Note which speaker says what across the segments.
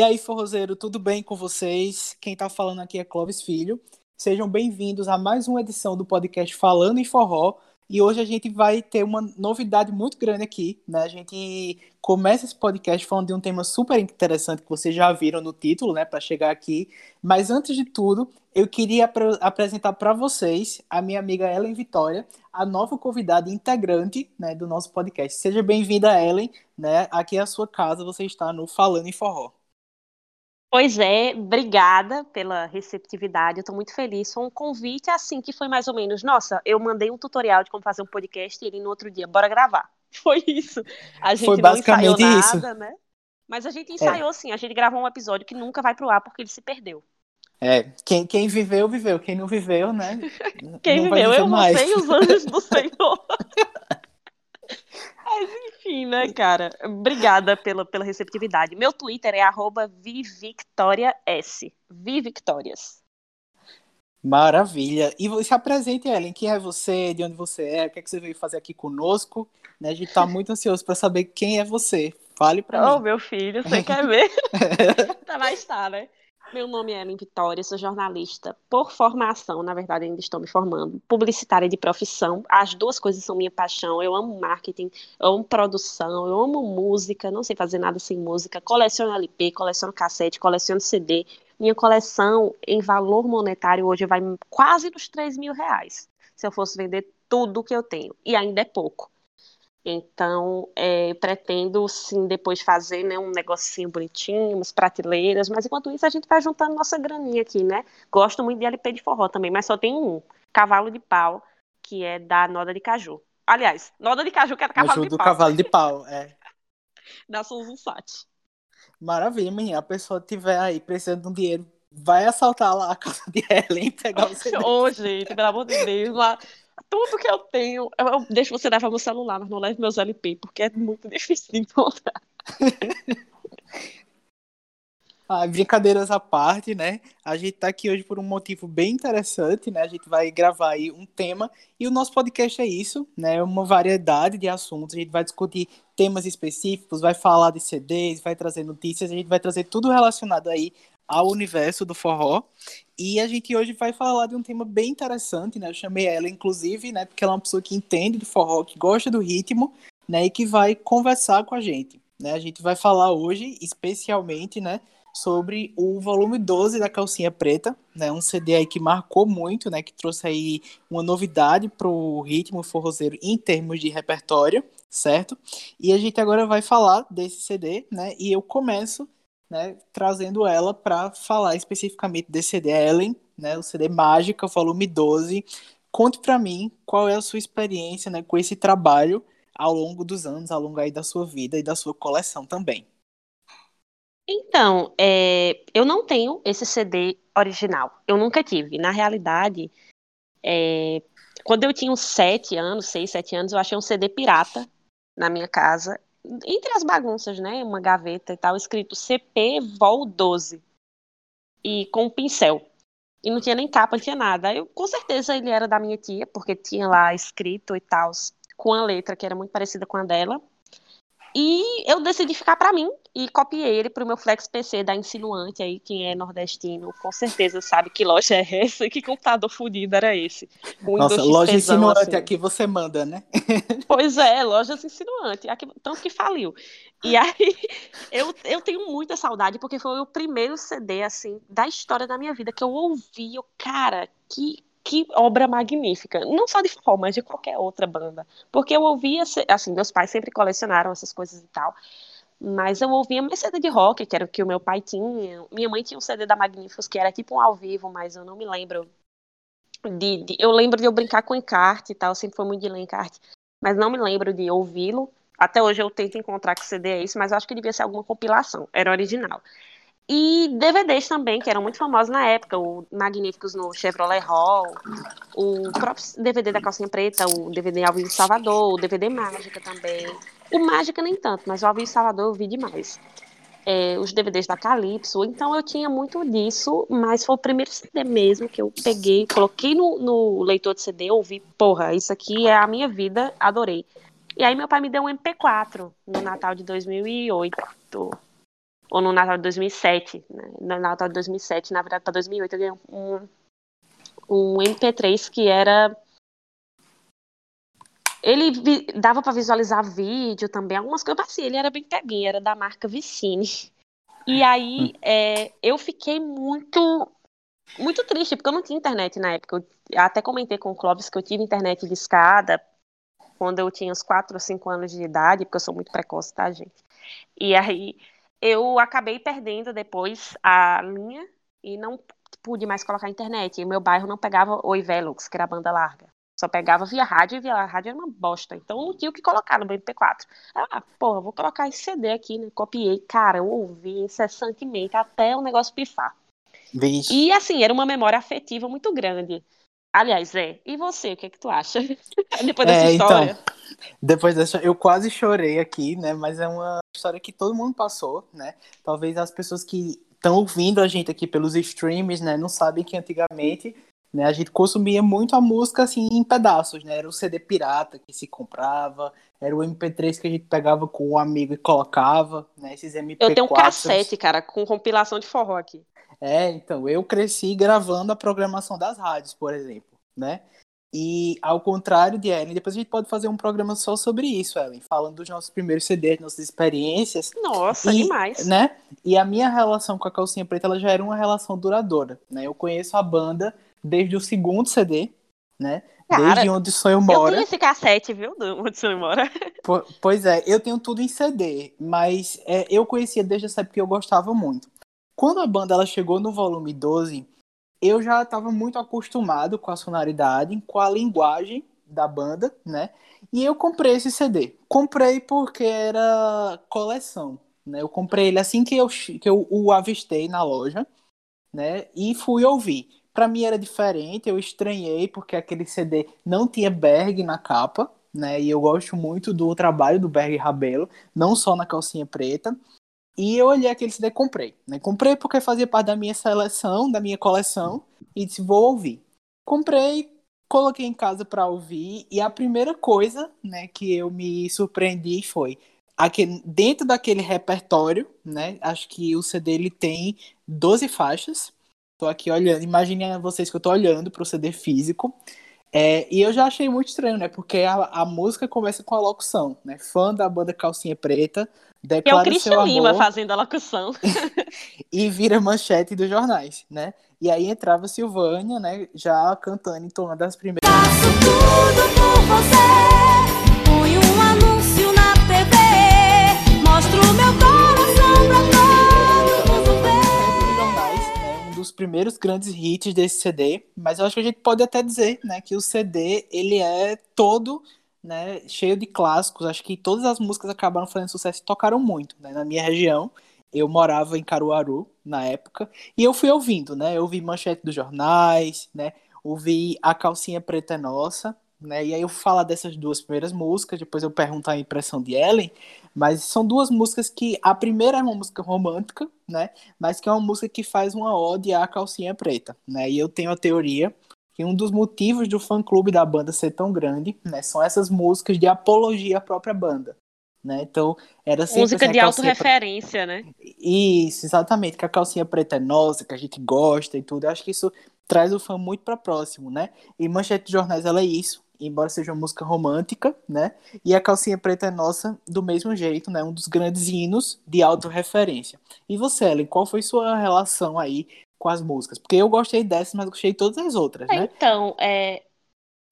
Speaker 1: E aí, forrozeiro, tudo bem com vocês? Quem tá falando aqui é Clóvis Filho. Sejam bem-vindos a mais uma edição do podcast Falando em Forró. E hoje a gente vai ter uma novidade muito grande aqui, né? A gente começa esse podcast falando de um tema super interessante que vocês já viram no título, né, para chegar aqui. Mas antes de tudo, eu queria ap apresentar para vocês a minha amiga Ellen Vitória, a nova convidada integrante, né, do nosso podcast. Seja bem-vinda, Ellen, né? Aqui é a sua casa, você está no Falando em Forró.
Speaker 2: Pois é, obrigada pela receptividade. Eu estou muito feliz. Foi um convite assim que foi mais ou menos. Nossa, eu mandei um tutorial de como fazer um podcast e ele no outro dia, bora gravar. Foi isso. A gente
Speaker 1: foi basicamente
Speaker 2: não ensaiou
Speaker 1: isso.
Speaker 2: nada, né? Mas a gente ensaiou é. sim. A gente gravou um episódio que nunca vai pro ar porque ele se perdeu.
Speaker 1: É, quem, quem viveu, viveu. Quem não viveu, né?
Speaker 2: quem viveu, eu mais. não sei os anjos do Senhor. Mas enfim, né, cara? Obrigada pela, pela receptividade. Meu Twitter é arroba vivictorias. Vivictorias.
Speaker 1: Maravilha. E se apresente, Ellen. Quem é você? De onde você é? O que, é que você veio fazer aqui conosco? Né, a gente está muito ansioso para saber quem é você. Fale para
Speaker 2: oh,
Speaker 1: mim.
Speaker 2: Oh, meu filho, você quer ver? tá, mas tá, né? Meu nome é Ellen Vitória, sou jornalista por formação, na verdade ainda estou me formando, publicitária de profissão. As duas coisas são minha paixão. Eu amo marketing, eu amo produção, eu amo música, não sei fazer nada sem música. Coleciono LP, coleciono cassete, coleciono CD. Minha coleção em valor monetário hoje vai quase nos 3 mil reais. Se eu fosse vender tudo que eu tenho. E ainda é pouco. Então, é, pretendo sim depois fazer né, um negocinho bonitinho, umas prateleiras, mas enquanto isso a gente vai juntando nossa graninha aqui, né? Gosto muito de LP de forró também, mas só tem um, Cavalo de Pau, que é da Noda de Caju. Aliás, Noda de Caju que era Cavalo
Speaker 1: Ajuda
Speaker 2: de
Speaker 1: Pau.
Speaker 2: Pau.
Speaker 1: Cavalo de Pau, é.
Speaker 2: da Souza Sat.
Speaker 1: Maravilha, menina. A pessoa tiver aí precisando de um dinheiro, vai assaltar lá a casa de Ellen e pegar o CD.
Speaker 2: Ô, gente, pelo amor de Deus, lá tudo que eu tenho, eu deixo você levar meu celular, mas não leve meus LP, porque é muito difícil de encontrar.
Speaker 1: ah, brincadeiras à parte, né? A gente tá aqui hoje por um motivo bem interessante, né? A gente vai gravar aí um tema e o nosso podcast é isso, né? É uma variedade de assuntos. A gente vai discutir temas específicos, vai falar de CDs, vai trazer notícias, a gente vai trazer tudo relacionado aí ao universo do forró. E a gente hoje vai falar de um tema bem interessante, né? Eu chamei ela, inclusive, né? Porque ela é uma pessoa que entende de forró, que gosta do ritmo, né? E que vai conversar com a gente. Né? A gente vai falar hoje, especialmente, né? Sobre o volume 12 da Calcinha Preta, né? Um CD aí que marcou muito, né? Que trouxe aí uma novidade pro ritmo forrozeiro em termos de repertório, certo? E a gente agora vai falar desse CD, né? E eu começo né, trazendo ela para falar especificamente desse CD Ellen, né, o CD Mágica, volume 12. Conte para mim qual é a sua experiência né, com esse trabalho ao longo dos anos, ao longo aí da sua vida e da sua coleção também.
Speaker 2: Então, é, eu não tenho esse CD original. Eu nunca tive. Na realidade, é, quando eu tinha uns sete anos, seis, sete anos, eu achei um CD pirata na minha casa entre as bagunças, né, uma gaveta e tal, escrito CP Vol 12 e com um pincel. E não tinha nem capa, não tinha nada. Eu, com certeza ele era da minha tia, porque tinha lá escrito e tal, com a letra que era muito parecida com a dela. E eu decidi ficar para mim e copiei ele pro meu Flex PC da Insinuante aí, quem é nordestino com certeza sabe que loja é essa e que computador fodido era esse.
Speaker 1: Nossa, loja Insinuante assim. aqui você manda, né?
Speaker 2: Pois é, lojas Insinuante, aqui, tanto que faliu. E aí eu, eu tenho muita saudade porque foi o primeiro CD assim da história da minha vida que eu ouvi, eu, cara, que que obra magnífica. Não só de forró, mas de qualquer outra banda. Porque eu ouvia, assim, meus pais sempre colecionaram essas coisas e tal. Mas eu ouvia mais CD de rock, que era o que o meu pai tinha. Minha mãe tinha um CD da Magníficos, que era tipo um ao vivo, mas eu não me lembro. De, de, eu lembro de eu brincar com encarte e tal, sempre foi muito de ler encarte. Mas não me lembro de ouvi-lo. Até hoje eu tento encontrar que CD é esse, mas acho que devia ser alguma compilação. Era original. E DVDs também, que eram muito famosos na época, o Magníficos no Chevrolet Hall, o próprio DVD da Calcinha Preta, o DVD Alvin Salvador, o DVD Mágica também. O Mágica nem tanto, mas o Alvin Salvador eu vi demais. É, os DVDs da Calypso, então eu tinha muito disso, mas foi o primeiro CD mesmo que eu peguei, coloquei no, no leitor de CD, ouvi, porra, isso aqui é a minha vida, adorei. E aí meu pai me deu um MP4 no Natal de 2008. Ou no Natal de 2007. Né? No Natal de 2007, na verdade, para 2008, eu ganhei um, um MP3 que era. Ele vi... dava para visualizar vídeo também, algumas coisas assim. Ele era bem peguinho, era da marca Vicine. E aí hum. é, eu fiquei muito muito triste, porque eu não tinha internet na época. Eu até comentei com o Clóvis que eu tive internet de escada quando eu tinha uns 4 ou 5 anos de idade, porque eu sou muito precoce, tá, gente? E aí eu acabei perdendo depois a linha e não pude mais colocar internet. E meu bairro não pegava Oi Velux, que era a banda larga. Só pegava via rádio e via rádio era uma bosta. Então não tinha o que colocar no MP4. Ah, porra, vou colocar esse CD aqui, né? Copiei. Cara, eu ouvi incessantemente até o negócio pifar. Vixe. E assim, era uma memória afetiva muito grande. Aliás, é. E você, o que é que tu acha? depois dessa é, então, história. Então,
Speaker 1: depois dessa, eu quase chorei aqui, né? Mas é uma história que todo mundo passou, né? Talvez as pessoas que estão ouvindo a gente aqui pelos streams, né, não sabem que antigamente, né, a gente consumia muito a música assim em pedaços, né? Era o CD pirata que se comprava, era o MP3 que a gente pegava com um amigo e colocava, né? Esses MP4.
Speaker 2: Eu tenho um cassete, cara, com compilação de forró aqui.
Speaker 1: É, então, eu cresci gravando a programação das rádios, por exemplo, né? E ao contrário de Ellen, depois a gente pode fazer um programa só sobre isso, Ellen, falando dos nossos primeiros CDs, nossas experiências.
Speaker 2: Nossa, e, demais.
Speaker 1: Né? E a minha relação com a Calcinha Preta ela já era uma relação duradoura, né? Eu conheço a banda desde o segundo CD, né? Cara, desde Onde o Sonho Mora. Eu
Speaker 2: tenho esse cassete, viu? Onde o Sonho Mora.
Speaker 1: Pois é, eu tenho tudo em CD, mas é, eu conhecia desde essa época que eu gostava muito. Quando a banda ela chegou no volume 12, eu já estava muito acostumado com a sonoridade, com a linguagem da banda, né? E eu comprei esse CD. Comprei porque era coleção, né? Eu comprei ele assim que eu, que eu o avistei na loja, né? E fui ouvir. Para mim era diferente, eu estranhei porque aquele CD não tinha Berg na capa, né? E eu gosto muito do trabalho do Berg Rabelo, não só na calcinha preta. E eu olhei aquele CD e comprei. Né? Comprei porque fazia parte da minha seleção, da minha coleção, e disse, vou ouvir. Comprei, coloquei em casa para ouvir, e a primeira coisa né, que eu me surpreendi foi aquele, dentro daquele repertório, né? Acho que o CD ele tem 12 faixas. Tô aqui olhando, imagine vocês que eu tô olhando para o CD físico. É, e eu já achei muito estranho, né? Porque a, a música começa com a locução, né? Fã da banda Calcinha Preta, declara
Speaker 2: é o Christian Lima fazendo a locução.
Speaker 1: e vira manchete dos jornais, né? E aí entrava Silvânia, né? Já cantando, entonando as primeiras. Faço tudo por você, primeiros grandes hits desse CD, mas eu acho que a gente pode até dizer, né? Que o CD, ele é todo né, cheio de clássicos. Acho que todas as músicas acabaram fazendo sucesso e tocaram muito, né, na minha região. Eu morava em Caruaru na época e eu fui ouvindo, né? Eu ouvi manchete dos jornais, né? Ouvi a calcinha preta é nossa, né? E aí eu falo dessas duas primeiras músicas, depois eu pergunto a impressão de Ellen, mas são duas músicas que a primeira é uma música romântica, né? Mas que é uma música que faz uma ode à calcinha preta, né? E eu tenho a teoria que um dos motivos do fã-clube da banda ser tão grande, né, são essas músicas de apologia à própria banda. Né? Então, era sempre
Speaker 2: Música assim, de autorreferência, pre... né?
Speaker 1: Isso, exatamente, que a calcinha preta é nossa, que a gente gosta e tudo. Eu acho que isso traz o fã muito para próximo, né? E Manchete de Jornais, ela é isso, embora seja uma música romântica, né? E a calcinha preta é nossa do mesmo jeito, né? Um dos grandes hinos de autorreferência. E você, Ellen, qual foi sua relação aí com as músicas? Porque eu gostei dessas, mas gostei de todas as outras, né?
Speaker 2: Então, é...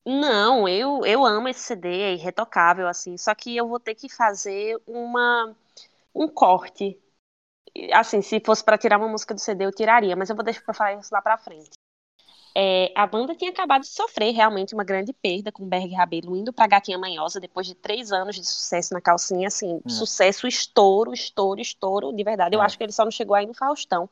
Speaker 2: Não, eu, eu amo esse CD, é irretocável, assim, só que eu vou ter que fazer uma, um corte. Assim, se fosse para tirar uma música do CD, eu tiraria, mas eu vou deixar pra falar isso lá pra frente. É, a banda tinha acabado de sofrer realmente uma grande perda com Berg Rabelo indo pra Gatinha Manhosa depois de três anos de sucesso na calcinha, assim, hum. sucesso, estouro, estouro, estouro, de verdade. Eu é. acho que ele só não chegou aí no Faustão.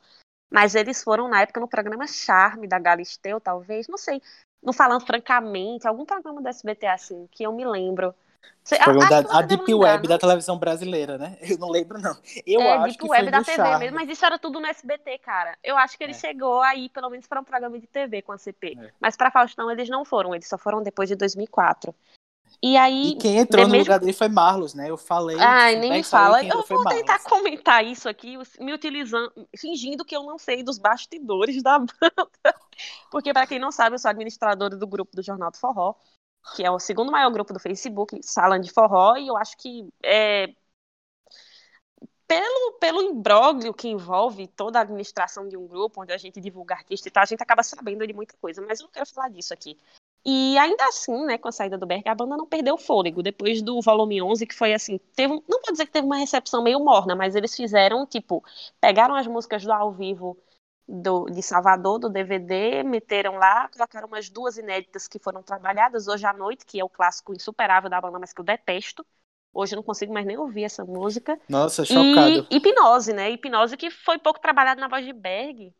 Speaker 2: Mas eles foram, na época, no programa Charme da Galisteu, talvez, não sei. Não falando francamente, algum programa do SBT assim, que eu me lembro.
Speaker 1: Você, da, a Deep Web da televisão brasileira, né? Eu não lembro, não. Eu é, acho Deep que Web foi da TV Charme. mesmo,
Speaker 2: mas isso era tudo no SBT, cara. Eu acho que ele é. chegou aí, pelo menos para um programa de TV com a CP. É. Mas para Faustão eles não foram, eles só foram depois de 2004. E aí.
Speaker 1: E quem entrou no mesmo... lugar dele foi Marlos, né? Eu falei.
Speaker 2: Ai, nem me fala. Eu vou tentar comentar isso aqui, me utilizando, fingindo que eu não sei dos bastidores da banda. Porque, para quem não sabe, eu sou administradora do grupo do Jornal do Forró, que é o segundo maior grupo do Facebook, Sala de Forró, e eu acho que é, pelo, pelo imbróglio que envolve toda a administração de um grupo, onde a gente divulga artista e tal, a gente acaba sabendo de muita coisa, mas eu não quero falar disso aqui. E ainda assim, né, com a saída do Berg, a banda não perdeu o fôlego. Depois do volume 11, que foi assim, teve, não vou dizer que teve uma recepção meio morna, mas eles fizeram, tipo, pegaram as músicas do ao vivo do, de Salvador, do DVD, meteram lá, colocaram umas duas inéditas que foram trabalhadas hoje à noite, que é o clássico insuperável da banda, mas que eu detesto, Hoje eu não consigo mais nem ouvir essa música.
Speaker 1: Nossa, chocado.
Speaker 2: E Hipnose, né? Hipnose que foi pouco trabalhada na voz de Berg,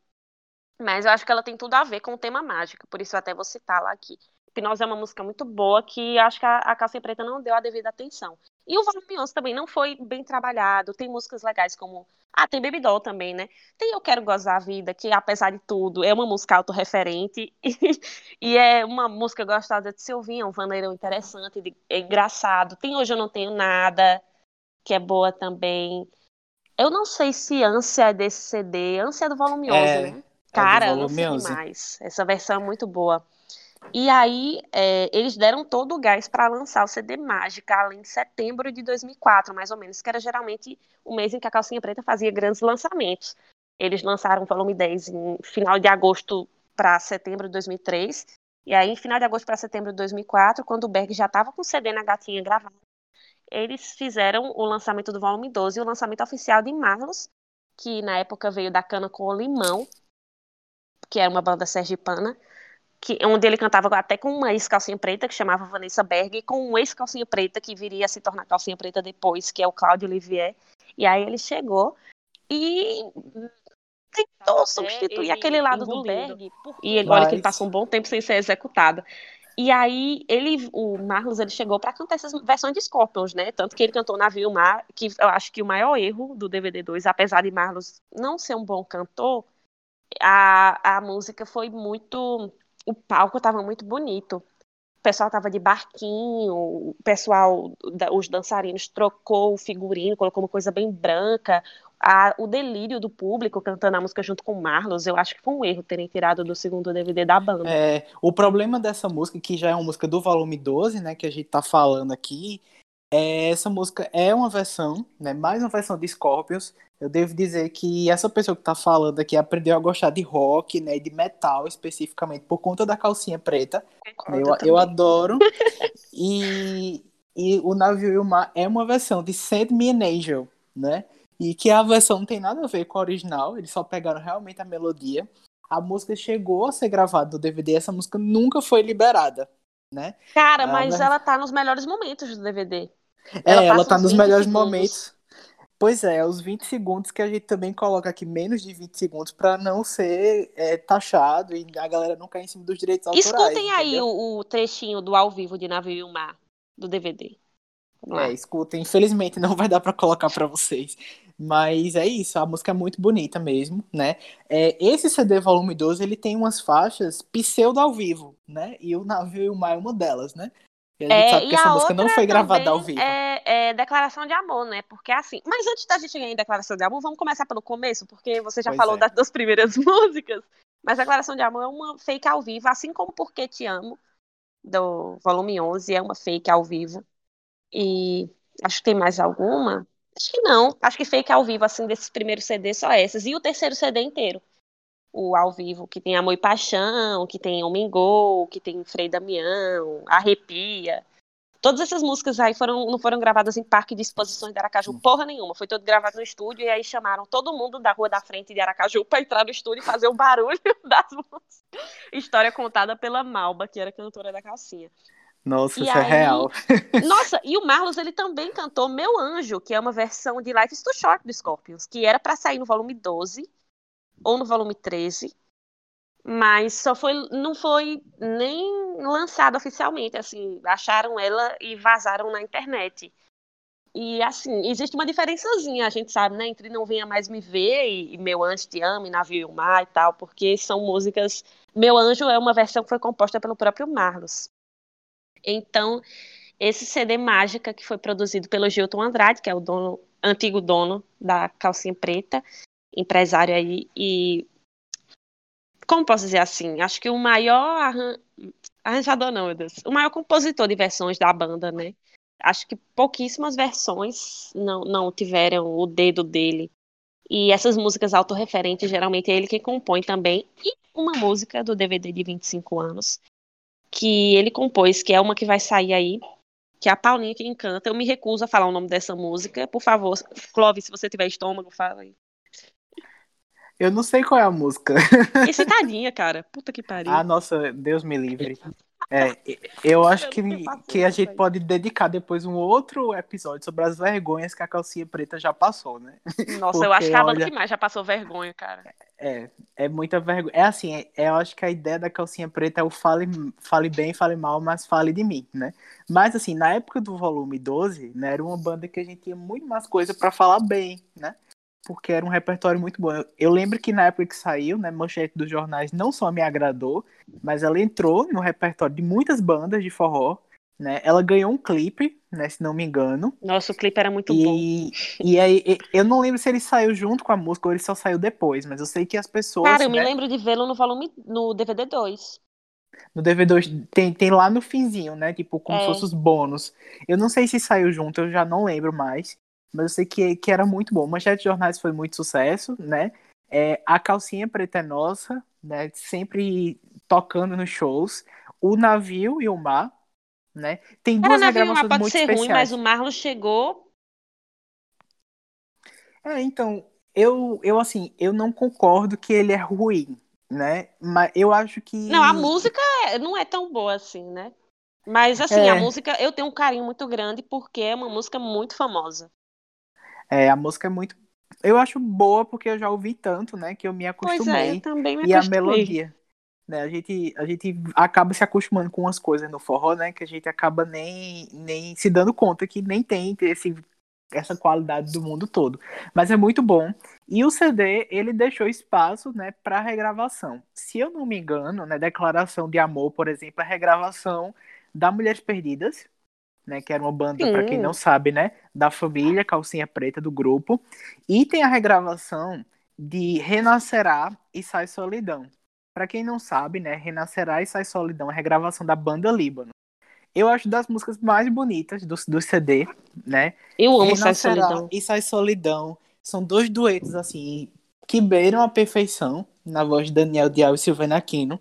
Speaker 2: mas eu acho que ela tem tudo a ver com o tema mágica, por isso eu até vou citar lá aqui. Hipnose é uma música muito boa que acho que a, a Preta não deu a devida atenção. E o volume 11 também não foi bem trabalhado. Tem músicas legais como. Ah, tem Baby Doll também, né? Tem Eu Quero Gozar a Vida, que apesar de tudo é uma música autorreferente. E, e é uma música gostosa de se ouvir, é um vaneirão interessante, é engraçado. Tem Hoje Eu Não Tenho Nada, que é boa também. Eu não sei se Ânsia é desse CD. Ânsia é do volume 11, é, né? Cara, é Ânsia demais. Essa versão é muito boa. E aí, é, eles deram todo o gás para lançar o CD Mágica, além de setembro de 2004, mais ou menos, que era geralmente o mês em que a Calcinha Preta fazia grandes lançamentos. Eles lançaram o volume 10 em final de agosto para setembro de 2003. E aí, em final de agosto para setembro de 2004, quando o Berg já estava com o CD na gatinha gravado, eles fizeram o lançamento do volume 12 e o lançamento oficial de Marlos, que na época veio da Cana com o Limão, que era uma banda sergipana que, onde ele cantava até com uma ex-calcinha preta, que chamava Vanessa Berg, e com um ex-calcinha preta, que viria a se tornar calcinha preta depois, que é o Claudio Olivier. E aí ele chegou e tentou substituir aquele lado do Berg. E ele, Mas... olha que ele passou um bom tempo sem ser executado. E aí ele, o Marlos, ele chegou para cantar essas versões de Scorpions, né? Tanto que ele cantou Navio Mar, que eu acho que o maior erro do DVD 2, apesar de Marlos não ser um bom cantor, a, a música foi muito o palco estava muito bonito. O pessoal estava de barquinho, o pessoal, os dançarinos trocou o figurino, colocou uma coisa bem branca. A, o delírio do público cantando a música junto com o Marlos, eu acho que foi um erro terem tirado do segundo DVD da banda.
Speaker 1: É, o problema dessa música, que já é uma música do volume 12, né, que a gente tá falando aqui, é, essa música é uma versão, né, mais uma versão de Scorpions, eu devo dizer que essa pessoa que está falando aqui aprendeu a gostar de rock, né, de metal especificamente, por conta da calcinha preta. Eu, eu adoro. e, e o Navio e o Mar é uma versão de Send Me an Angel, né? E que a versão não tem nada a ver com a original, eles só pegaram realmente a melodia. A música chegou a ser gravada no DVD, essa música nunca foi liberada, né?
Speaker 2: Cara, mas ela tá nos melhores momentos do DVD.
Speaker 1: É, ela, ela tá nos melhores segundos. momentos. Pois é, os 20 segundos que a gente também coloca aqui, menos de 20 segundos, para não ser é, taxado e a galera não cair em cima dos direitos autorais.
Speaker 2: Escutem aí o, o, trechinho do ao vivo de Navio e o Mar, do DVD.
Speaker 1: É, escutem. Infelizmente não vai dar para colocar para vocês. Mas é isso, a música é muito bonita mesmo, né? É, esse CD volume 12, ele tem umas faixas pseudo ao vivo, né? E o Navio e o Mar é uma delas, né?
Speaker 2: E a gente é, sabe que essa música não foi gravada ao vivo. É, é, declaração de amor, né? Porque assim. Mas antes da gente chegar em declaração de amor, vamos começar pelo começo, porque você já pois falou é. das duas primeiras músicas. Mas declaração de amor é uma fake ao vivo, assim como Porque Te Amo, do volume 11, é uma fake ao vivo. E acho que tem mais alguma. Acho que não. Acho que fake ao vivo, assim, desses primeiros CDs, só essas. E o terceiro CD inteiro o ao vivo, que tem Amor e Paixão, que tem Homem Gol, que tem Frei Damião, Arrepia. Todas essas músicas aí foram, não foram gravadas em parque de exposições de Aracaju, porra nenhuma. Foi tudo gravado no estúdio e aí chamaram todo mundo da rua da frente de Aracaju para entrar no estúdio e fazer o barulho das músicas. História contada pela Malba, que era cantora da calcinha.
Speaker 1: Nossa, e isso é aí... é real.
Speaker 2: Nossa, e o Marlos ele também cantou Meu Anjo, que é uma versão de Life is Too Short do Scorpions, que era para sair no volume 12 ou no volume 13, mas só foi não foi nem lançado oficialmente, assim, acharam ela e vazaram na internet. E assim, existe uma diferençazinha, a gente sabe, né, entre Não Venha Mais Me Ver e, e Meu Anjo Te Ame, Navio e Mar e tal, porque são músicas. Meu Anjo é uma versão que foi composta pelo próprio Marlos. Então, esse CD Mágica, que foi produzido pelo Gilton Andrade, que é o dono, antigo dono da Calcinha Preta, empresário aí, e como posso dizer assim, acho que o maior arran... arranjador não, meu Deus, o maior compositor de versões da banda, né? Acho que pouquíssimas versões não, não tiveram o dedo dele. E essas músicas autorreferentes, geralmente é ele que compõe também. E uma música do DVD de 25 anos, que ele compôs, que é uma que vai sair aí, que é a Paulinha que encanta. Eu me recuso a falar o nome dessa música. Por favor, Clóvis, se você tiver estômago, fala aí.
Speaker 1: Eu não sei qual é a música.
Speaker 2: Excitadinha, cara. Puta que pariu.
Speaker 1: Ah, nossa, Deus me livre. É, eu acho que, que a gente pode dedicar depois um outro episódio sobre as vergonhas que a calcinha preta já passou, né?
Speaker 2: Nossa, Porque, eu acho que a banda que mais já passou vergonha, cara.
Speaker 1: É, é muita vergonha. É assim, é, eu acho que a ideia da calcinha preta é o fale, fale bem, fale mal, mas fale de mim, né? Mas assim, na época do volume 12, né, era uma banda que a gente tinha muito mais coisa para falar bem, né? Porque era um repertório muito bom. Eu, eu, lembro que na época que saiu, né, Manchete dos Jornais não só me agradou, mas ela entrou no repertório de muitas bandas de forró, né? Ela ganhou um clipe, né, se não me engano.
Speaker 2: Nossa, o clipe era muito
Speaker 1: e,
Speaker 2: bom.
Speaker 1: E aí, eu não lembro se ele saiu junto com a música ou ele só saiu depois, mas eu sei que as pessoas.
Speaker 2: Cara, eu
Speaker 1: né,
Speaker 2: me lembro de vê-lo no volume no DVD 2.
Speaker 1: No DVD tem, tem lá no finzinho, né? Tipo, como é. se fosse os bônus. Eu não sei se saiu junto, eu já não lembro mais mas eu sei que, que era muito bom. Manchete de Jornais foi muito sucesso, né? É, a Calcinha Preta é Nossa, né? Sempre tocando nos shows. O Navio e o Mar, né? Tem duas Cara, gravações muito pode ser especiais. ruim, mas
Speaker 2: o Marlon chegou...
Speaker 1: É, então, eu, eu assim, eu não concordo que ele é ruim, né? Mas eu acho que...
Speaker 2: Não, a música é, não é tão boa assim, né? Mas assim, é. a música eu tenho um carinho muito grande porque é uma música muito famosa.
Speaker 1: É, a música é muito. Eu acho boa porque eu já ouvi tanto, né? Que eu me acostumei. Pois
Speaker 2: é, eu também me
Speaker 1: e acostumei. a melodia. Né, a, gente, a gente acaba se acostumando com umas coisas no forró, né? Que a gente acaba nem, nem se dando conta que nem tem esse, essa qualidade do mundo todo. Mas é muito bom. E o CD, ele deixou espaço, né, para regravação. Se eu não me engano, né, Declaração de Amor, por exemplo, é regravação da Mulheres Perdidas, né, que era uma banda, para quem não sabe, né, da família Calcinha Preta do grupo. E tem a regravação de Renascerá e Sai Solidão. Para quem não sabe, né, Renascerá e Sai Solidão é a regravação da banda Líbano. Eu acho das músicas mais bonitas do, do CD, né?
Speaker 2: Eu amo Renascerá Sai Solidão.
Speaker 1: E Sai Solidão são dois duetos assim que beiram a perfeição na voz de Daniel Dial e Silvana Aquino,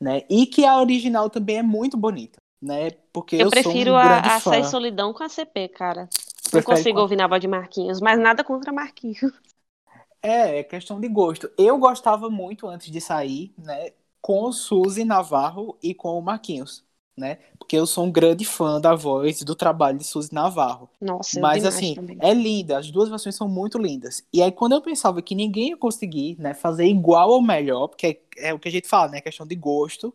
Speaker 1: né? E que a original também é muito bonita né? Porque eu, eu
Speaker 2: prefiro
Speaker 1: um
Speaker 2: a,
Speaker 1: a
Speaker 2: Sai Solidão com a CP, cara. Não consigo com... ouvir na voz de Marquinhos, mas nada contra Marquinhos.
Speaker 1: É, é questão de gosto. Eu gostava muito antes de sair, né? Com o Suzy Navarro e com o Marquinhos, né? Porque eu sou um grande fã da voz do trabalho de Suzy Navarro.
Speaker 2: Nossa,
Speaker 1: Mas assim, também. é linda, as duas versões são muito lindas. E aí quando eu pensava que ninguém ia conseguir, né, fazer igual ou melhor, porque é, é o que a gente fala, né, questão de gosto,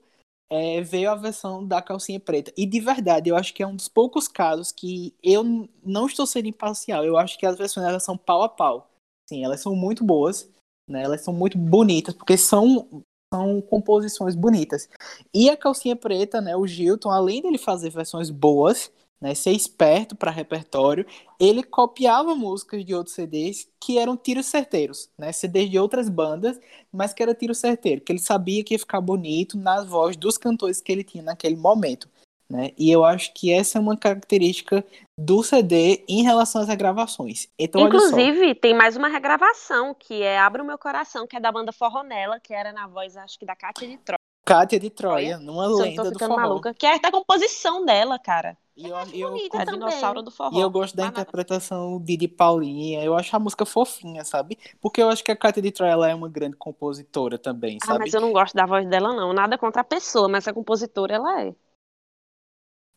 Speaker 1: é, veio a versão da calcinha preta. E de verdade, eu acho que é um dos poucos casos que eu não estou sendo imparcial. Eu acho que as versões elas são pau a pau. Sim, elas são muito boas, né? Elas são muito bonitas, porque são, são composições bonitas. E a calcinha preta, né? O Gilton, além dele fazer versões boas, né, ser esperto para repertório, ele copiava músicas de outros CDs que eram tiros certeiros, né, CDs de outras bandas, mas que era tiro certeiro, que ele sabia que ia ficar bonito nas vozes dos cantores que ele tinha naquele momento. Né? E eu acho que essa é uma característica do CD em relação às regravações. Então,
Speaker 2: Inclusive, tem mais uma regravação, que é Abra o Meu Coração, que é da banda Forronella, que era na voz, acho que da Cátia de Troia.
Speaker 1: Cátia de Troia, numa lenda do forró. Maluca,
Speaker 2: que é a composição dela, cara.
Speaker 1: E eu, eu,
Speaker 2: eu, dinossauro do forró.
Speaker 1: E eu gosto da interpretação de, de Paulinha. Eu acho a música fofinha, sabe? Porque eu acho que a Cátia de Troy ela é uma grande compositora também, sabe?
Speaker 2: Ah, mas eu não gosto da voz dela, não. Nada contra a pessoa, mas a compositora ela é.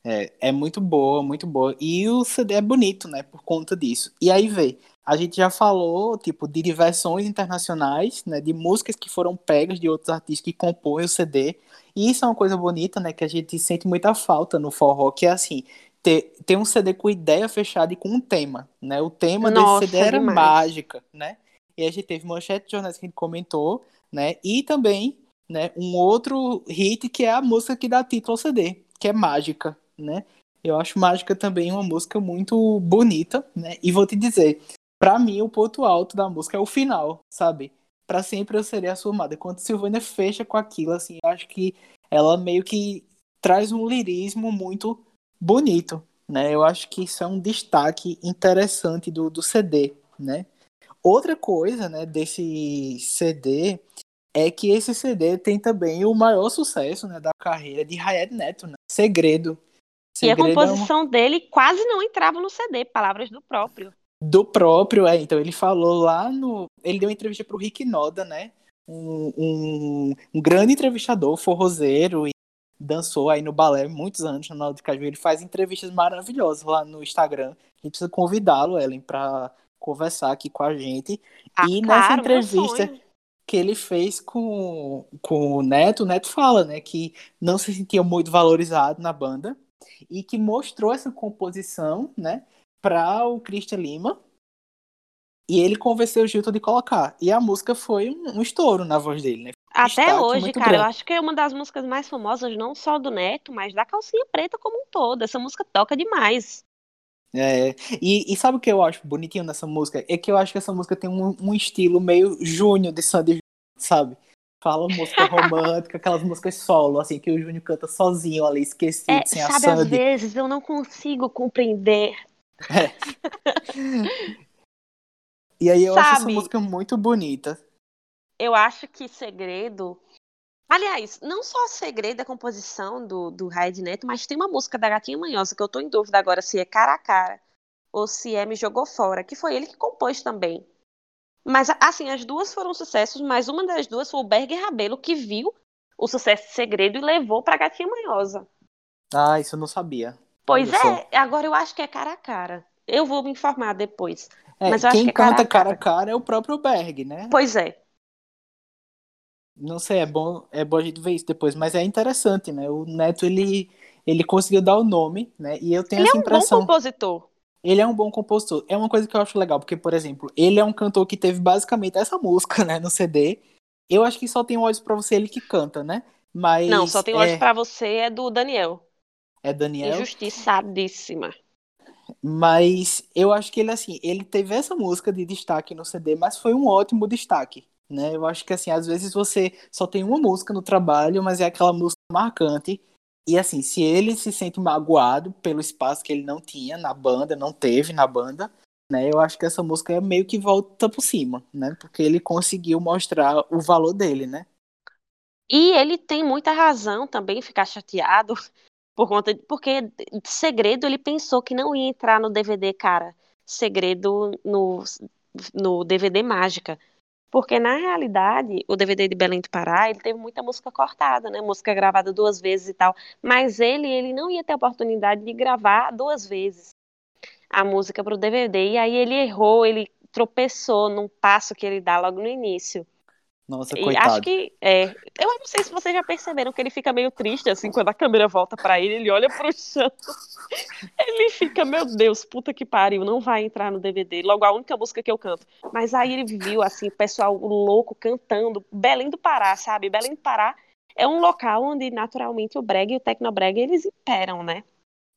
Speaker 1: É, é muito boa, muito boa. E o CD é bonito, né? Por conta disso. E aí vê, a gente já falou, tipo, de versões internacionais, né? De músicas que foram pegas de outros artistas que compõem o CD. E isso é uma coisa bonita, né? Que a gente sente muita falta no forró, que é assim, ter, ter um CD com ideia fechada e com um tema, né? O tema Nossa, desse CD era demais. mágica, né? E a gente teve manchete de jornais que a gente comentou, né? E também, né, um outro hit que é a música que dá título ao CD, que é Mágica, né? Eu acho Mágica também uma música muito bonita, né? E vou te dizer, para mim o ponto alto da música é o final, sabe? Para sempre eu serei a sua amada. Quando Silvânia fecha com aquilo, assim, eu acho que ela meio que traz um lirismo muito bonito, né? Eu acho que isso é um destaque interessante do, do CD, né? Outra coisa, né, desse CD é que esse CD tem também o maior sucesso, né, da carreira de Hayed Neto, né? Segredo.
Speaker 2: Segredo e a composição é uma... dele quase não entrava no CD, palavras do próprio.
Speaker 1: Do próprio, é. Então ele falou lá no. Ele deu uma entrevista pro Rick Noda, né? Um, um, um grande entrevistador, forrozeiro, e dançou aí no balé muitos anos no Naldo de Caju. Ele faz entrevistas maravilhosas lá no Instagram. A gente precisa convidá-lo, Ellen, para conversar aqui com a gente.
Speaker 2: Ah,
Speaker 1: e
Speaker 2: claro,
Speaker 1: nessa entrevista que ele fez com, com o Neto, o Neto fala, né, que não se sentia muito valorizado na banda e que mostrou essa composição, né, para o Christian Lima. E ele convenceu o Gilton de colocar. E a música foi um, um estouro na voz dele, né?
Speaker 2: Até hoje, cara, grande. eu acho que é uma das músicas mais famosas, não só do Neto, mas da Calcinha Preta como um todo. Essa música toca demais.
Speaker 1: É, e, e, sabe o que eu acho bonitinho nessa música? É que eu acho que essa música tem um, um estilo meio Júnior de Sandy, sabe? Fala música romântica, aquelas músicas solo, assim, que o Júnior canta sozinho ali, esquecido,
Speaker 2: é,
Speaker 1: sem
Speaker 2: sabe,
Speaker 1: a Sandy.
Speaker 2: às vezes eu não consigo compreender.
Speaker 1: É. e aí eu sabe, acho essa música muito bonita.
Speaker 2: Eu acho que Segredo Aliás, não só segredo da composição do, do Raid Neto, mas tem uma música da Gatinha Manhosa que eu tô em dúvida agora se é Cara a Cara ou se é Me Jogou Fora, que foi ele que compôs também. Mas, assim, as duas foram sucessos, mas uma das duas foi o Berger Rabelo, que viu o sucesso de Segredo e levou pra Gatinha Manhosa.
Speaker 1: Ah, isso eu não sabia.
Speaker 2: Pois é, agora eu acho que é Cara a Cara. Eu vou me informar depois.
Speaker 1: É,
Speaker 2: mas eu
Speaker 1: quem
Speaker 2: acho que é
Speaker 1: canta
Speaker 2: cara
Speaker 1: a cara, cara é o próprio Berg, né?
Speaker 2: Pois é.
Speaker 1: Não sei, é bom, é bom a gente ver isso depois, mas é interessante, né? O Neto ele ele conseguiu dar o nome, né? E eu tenho
Speaker 2: ele
Speaker 1: essa
Speaker 2: é um
Speaker 1: impressão.
Speaker 2: bom compositor.
Speaker 1: Ele é um bom compositor. É uma coisa que eu acho legal, porque por exemplo, ele é um cantor que teve basicamente essa música, né, no CD. Eu acho que só tem Olhos para você ele que canta, né? Mas
Speaker 2: Não, só tem Olhos
Speaker 1: é...
Speaker 2: para você é do Daniel.
Speaker 1: É Daniel.
Speaker 2: Injustiçadíssima.
Speaker 1: Mas eu acho que ele assim, ele teve essa música de destaque no CD, mas foi um ótimo destaque né? Eu acho que assim, às vezes você só tem uma música no trabalho, mas é aquela música marcante. E assim, se ele se sente magoado pelo espaço que ele não tinha na banda, não teve na banda, né? Eu acho que essa música é meio que volta por cima, né? Porque ele conseguiu mostrar o valor dele, né?
Speaker 2: E ele tem muita razão também ficar chateado por conta de, porque Segredo ele pensou que não ia entrar no DVD, cara. Segredo no no DVD Mágica. Porque, na realidade, o DVD de Belém do Pará, ele teve muita música cortada, né? Música gravada duas vezes e tal. Mas ele, ele não ia ter a oportunidade de gravar duas vezes a música para o DVD. E aí ele errou, ele tropeçou num passo que ele dá logo no início.
Speaker 1: Nossa,
Speaker 2: e
Speaker 1: coitado.
Speaker 2: acho que é, eu não sei se vocês já perceberam que ele fica meio triste assim quando a câmera volta para ele, ele olha pro chão. Ele fica, meu Deus, puta que pariu, não vai entrar no DVD. Logo a única música que eu canto. Mas aí ele viu assim, o pessoal louco cantando, Belém do Pará, sabe? Belém do Pará é um local onde naturalmente o brega e o tecnobrega eles imperam, né?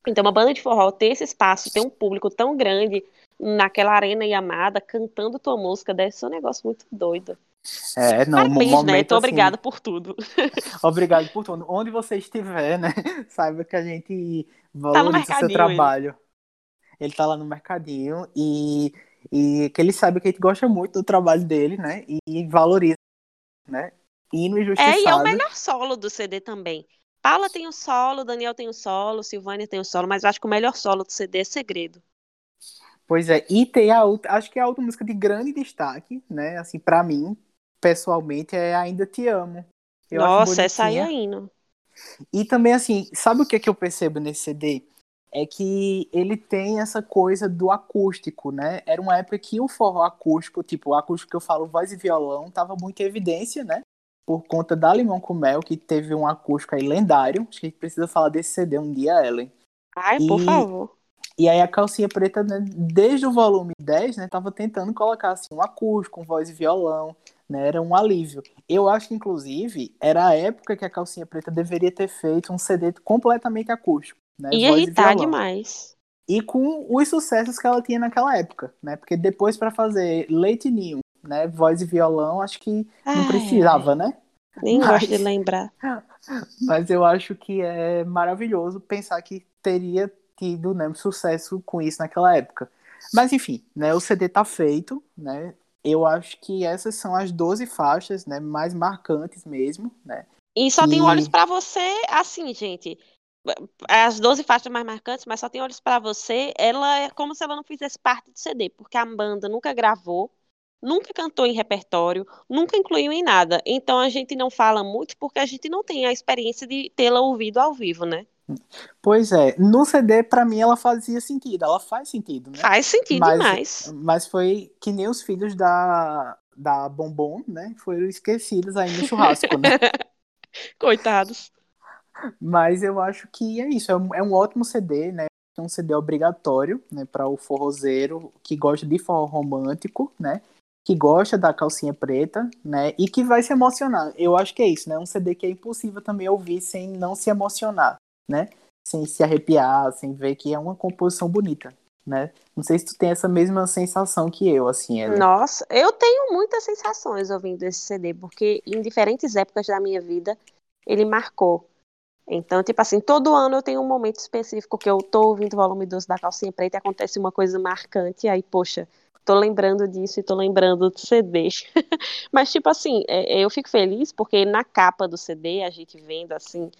Speaker 2: Então uma banda de forró ter esse espaço, ter um público tão grande naquela arena e amada cantando tua música deve ser um negócio muito doido.
Speaker 1: É, não,
Speaker 2: Parabéns,
Speaker 1: um momento,
Speaker 2: Neto,
Speaker 1: assim,
Speaker 2: obrigado por tudo.
Speaker 1: Obrigado por tudo. Onde você estiver, né? Saiba que a gente valoriza
Speaker 2: tá
Speaker 1: o seu trabalho. Ele. ele tá lá no mercadinho e, e que ele sabe que a gente gosta muito do trabalho dele, né? E valoriza, né? Hino injustiçado.
Speaker 2: É, e é o melhor solo do CD também. Paula tem o solo, Daniel tem o solo, Silvânia tem o solo, mas eu acho que o melhor solo do CD é Segredo.
Speaker 1: Pois é, e tem a outra, acho que é a outra música de grande destaque, né? Assim, para mim, pessoalmente, é Ainda Te Amo.
Speaker 2: Eu Nossa, essa aí é hino.
Speaker 1: E também, assim, sabe o que, é que eu percebo nesse CD? É que ele tem essa coisa do acústico, né? Era uma época que o forró acústico, tipo, o acústico que eu falo, voz e violão, tava muito em evidência, né? Por conta da Limão com Mel, que teve um acústico aí lendário. Acho que a gente precisa falar desse CD um dia, Ellen.
Speaker 2: Ai, e... por favor.
Speaker 1: E aí a calcinha preta, né, desde o volume 10, né, tava tentando colocar assim um acústico, com voz e violão, né, era um alívio. Eu acho que inclusive era a época que a calcinha preta deveria ter feito um CD completamente acústico. Né?
Speaker 2: Ia
Speaker 1: Voz e
Speaker 2: irritar
Speaker 1: violão.
Speaker 2: demais.
Speaker 1: E com os sucessos que ela tinha naquela época, né? Porque depois para fazer Leite Ninho, né? Voz e violão, acho que não
Speaker 2: Ai,
Speaker 1: precisava, né?
Speaker 2: Nem
Speaker 1: Mas-
Speaker 2: gosto de lembrar.
Speaker 1: Mas eu acho que é maravilhoso pensar que teria tido né, sucesso com isso naquela época. Mas enfim, né, o CD tá feito, né? Eu acho que essas são as 12 faixas, né, mais marcantes mesmo, né?
Speaker 2: E só tem
Speaker 1: E-
Speaker 2: olhos pra você, assim, gente. As 12 faixas mais marcantes, mas só tem olhos pra você. Ela é como se ela não fizesse parte do CD, porque a banda nunca gravou, nunca cantou em repertório, nunca incluiu em nada. Então a gente não fala muito porque a gente não tem a experiência de tê-la ouvido ao vivo, né?
Speaker 1: Pois é, no CD pra mim ela fazia sentido, ela faz sentido, né?
Speaker 2: Faz sentido
Speaker 1: Mas-
Speaker 2: demais.
Speaker 1: Mas foi que nem os filhos da da Bombom, né? Foram esquecidos aí no churrasco, né?
Speaker 2: Coitados.
Speaker 1: Mas eu acho que é isso, é um, é um ótimo CD, né? É um CD obrigatório, né, para o forrozeiro que gosta de forró romântico, né? Que gosta da calcinha preta, né? E que vai se emocionar. Eu acho que é isso, né? Um CD que é impossível também ouvir sem não se emocionar, né? Sem se arrepiar, sem ver que é uma composição bonita, né? Não sei se tu tem essa mesma sensação que eu, assim.
Speaker 2: Nossa, eu tenho muitas sensações ouvindo esse CD, porque em diferentes épocas da minha vida ele marcou. Então, tipo assim, todo ano eu tenho um momento específico que eu tô ouvindo o volume 12 da Calcinha Preta e acontece uma coisa marcante, aí, poxa, tô lembrando disso e tô lembrando do CD. Mas, tipo assim, é, eu fico feliz porque na capa do CD, a gente vendo assim,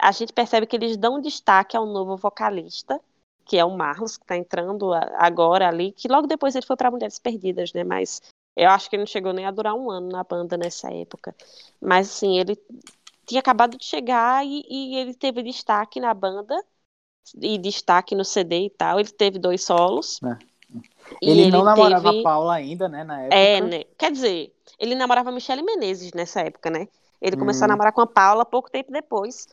Speaker 2: a gente percebe que eles dão destaque ao novo vocalista, que é o Marlos, que tá entrando agora ali, que logo depois ele foi para Mulheres Perdidas, né? Mas eu acho que ele não chegou nem a durar um ano na banda nessa época. Mas assim, ele tinha acabado de chegar e, e ele teve destaque na banda e destaque no CD e tal. Ele teve dois solos.
Speaker 1: É.
Speaker 2: E
Speaker 1: Ele, não namorava
Speaker 2: teve-
Speaker 1: a Paula ainda, né, na época.
Speaker 2: é, né? Quer dizer, ele namorava a Michelle Menezes nessa época, né? Ele começou a
Speaker 1: Hum.
Speaker 2: namorar com a Paula pouco tempo depois.